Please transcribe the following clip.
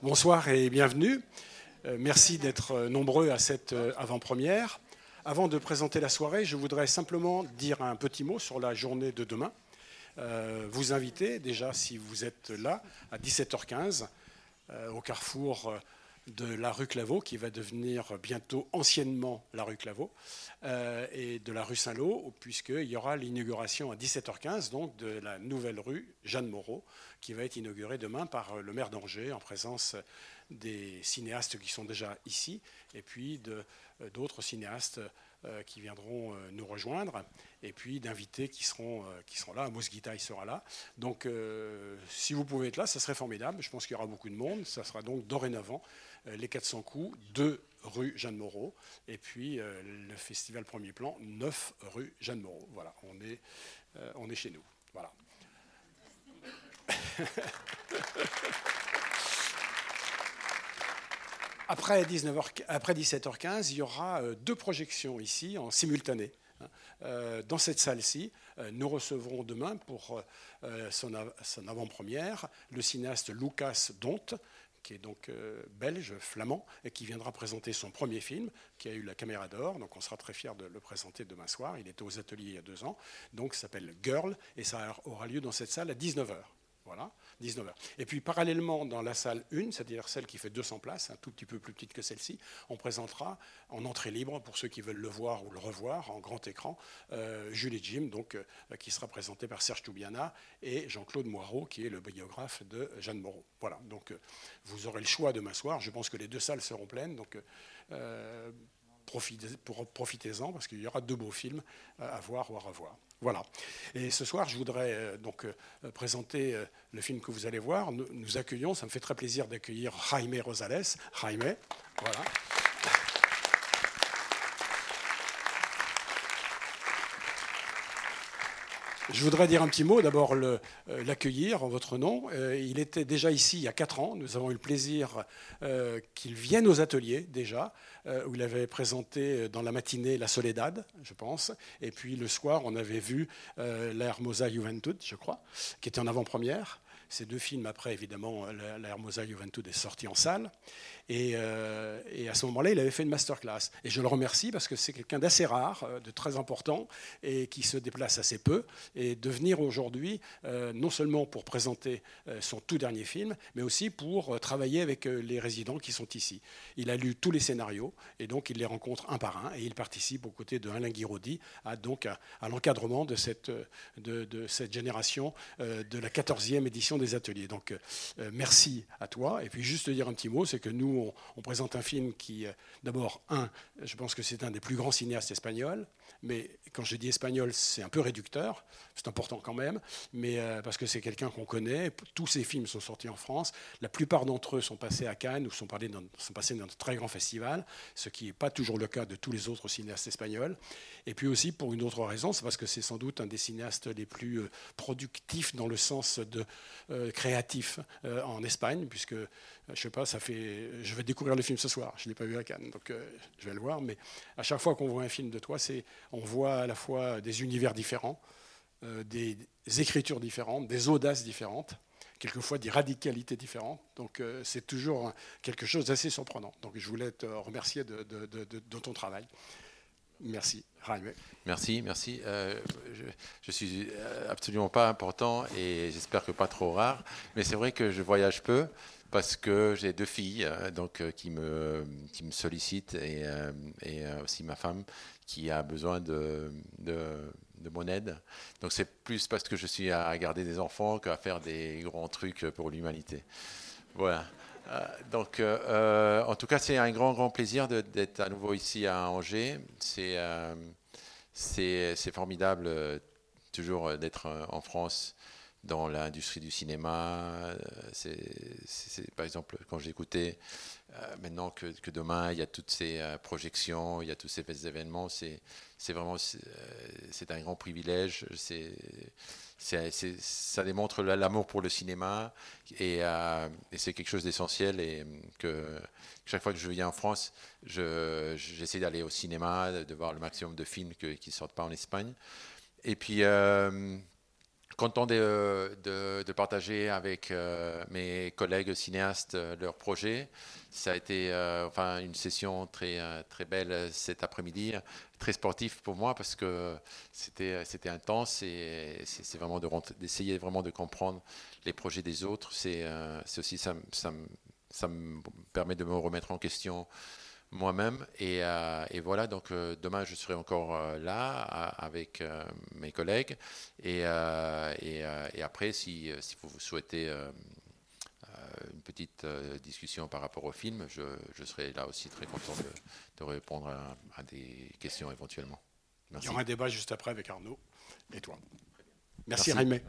Bonsoir et bienvenue. Euh, merci d'être euh, nombreux à cette euh, avant-première. Avant de présenter la soirée, je voudrais simplement dire un petit mot sur la journée de demain. vous inviter déjà, si vous êtes là, à 17h15 au carrefour de la rue Claveau, qui va devenir bientôt anciennement la rue Claveau, euh, et de la rue Saint-Lô, puisqu'il y aura l'inauguration à 17h15 donc, de la nouvelle rue Jeanne Moreau, qui va être inaugurée demain par le maire d'Angers, en présence des cinéastes qui sont déjà ici, et puis d'autres cinéastes euh, qui viendront euh, nous rejoindre, et puis d'invités qui seront, qui seront là. Amos Guita, il sera là. Donc, si vous pouvez être là, ça serait formidable. Je pense qu'il y aura beaucoup de monde. Ça sera donc dorénavant euh, les 400 coups, 2 rue Jeanne Moreau, et puis euh, le festival Premier Plan, 9 rue Jeanne Moreau. Voilà, on est, euh, on est chez nous. Voilà. Après, 19h, après 17h15, il y aura deux projections ici en simultané. Hein. Dans cette salle-ci, nous recevrons demain pour son avant-première le cinéaste Lucas Dont, qui est donc euh, belge, flamand, et qui viendra présenter son premier film, qui a eu la caméra d'or. Donc on sera très fiers de le présenter demain soir. Il était aux ateliers il y a deux ans. Donc ça s'appelle Girl, et ça aura lieu dans cette salle à 19h. Voilà. 19h. Et puis parallèlement, dans la salle 1, c'est-à-dire celle qui fait 200 places, un tout petit peu plus petite que celle-ci, on présentera en entrée libre, pour ceux qui veulent le voir ou le revoir, en grand écran, euh, Julie Jim, donc, euh, qui sera présenté par Serge Toubiana, et Jean-Claude Moirot, qui est le biographe de Jeanne Moreau. Voilà, donc euh, vous aurez le choix demain soir. Je pense que les deux salles seront pleines, donc profitez-en, parce qu'il y aura deux beaux films à voir ou à revoir. Voilà. Et ce soir, je voudrais euh, donc euh, présenter euh, le film que vous allez voir. Nous, accueillons, ça me fait très plaisir d'accueillir Jaime Rosales. Jaime, voilà. Je voudrais dire un petit mot, d'abord l'accueillir en votre nom. il était déjà ici il y a quatre ans. Nous avons eu le plaisir qu'il vienne aux ateliers déjà. Euh, où il avait présenté dans la matinée La Soledad, je pense. Et puis le soir, on avait vu euh, La Hermosa Juventud, je crois, qui était en avant-première. Ces deux films, après, évidemment, La Hermosa Juventud est sorti en salle. Euh, et, à ce moment-là, il avait fait une masterclass. Et je le remercie parce que c'est quelqu'un d'assez rare, euh, de très important, et qui se déplace assez peu. Et de venir aujourd'hui, euh, non seulement pour présenter son tout dernier film, mais aussi pour travailler avec les résidents qui sont ici. Il a lu tous les scénarios, et donc il les rencontre un par un, et il participe aux côtés de Alain Guiraudy à, à, l'encadrement de cette, de cette génération de la 14e édition ateliers. Donc merci à toi. Et puis juste dire un petit mot, c'est que nous, on, présente un film qui, euh, d'abord, un, je pense que c'est un des plus grands cinéastes espagnols, mais quand je dis espagnol, c'est un peu réducteur, c'est important quand même, mais euh, parce que c'est quelqu'un qu'on connaît. Tous ses films sont sortis en France. La plupart d'entre eux sont passés à Cannes ou sont, sont passés dans de très grands festivals, ce qui n'est pas toujours le cas de tous les autres cinéastes espagnols. Et puis aussi, pour une autre raison, c'est parce que c'est sans doute un des cinéastes les plus euh, productifs dans le sens de créatif en Espagne, puisque je sais pas, ça fait. Je vais découvrir le film ce soir. Je l'ai pas vu à Cannes, donc euh, je vais le voir. Mais à chaque fois qu'on voit un film de toi, c'est on voit à la fois des univers différents, euh, des écritures différentes, des audaces différentes, quelquefois des radicalités différentes. Donc euh, c'est toujours quelque chose d'assez surprenant. Donc je voulais te remercier de, de, ton travail. Merci. Merci, merci. je, je, suis absolument pas important et j'espère que pas trop rare, mais c'est vrai que je voyage peu parce que j'ai deux filles euh, donc, euh, qui, me, qui me sollicitent et, euh, et aussi ma femme qui a besoin de, de, de mon aide. Donc c'est plus parce que je suis à garder des enfants qu'à faire des grands trucs pour l'humanité. Voilà. Donc, en tout cas, c'est un grand, grand plaisir d'être à nouveau ici à Angers. C'est c'est formidable toujours d'être en France dans l'industrie du cinéma. C'est, par exemple, quand j'écoutais euh, maintenant que, demain il y a toutes ces euh, projections, il y a tous ces événements, c'est, vraiment c'est, euh, un grand privilège. C'est, ça démontre l'amour pour le cinéma et, c'est quelque chose d'essentiel et que chaque fois que je viens en France, j'essaie d'aller au cinéma, de voir le maximum de films qui ne sortent pas en Espagne. Et puis content de, partager avec euh, mes collègues cinéastes euh, leur projet. Ça a été euh, enfin, une session très, très belle cet après-midi, très sportif pour moi parce que c'était, c'était intense et c'est, vraiment d'essayer vraiment de comprendre les projets des autres. C'est aussi ça, ça, ça me permet de me remettre en question moi-même. Et, euh, et, voilà, donc euh, demain, je serai encore euh, là avec mes collègues. Et, et, et après, si, si, vous souhaitez une petite discussion par rapport au film, je, je, serai là aussi très content de, de répondre à, des questions éventuellement. Merci. Il y aura un débat juste après avec Arnaud et toi. Merci, Merci. Raimé.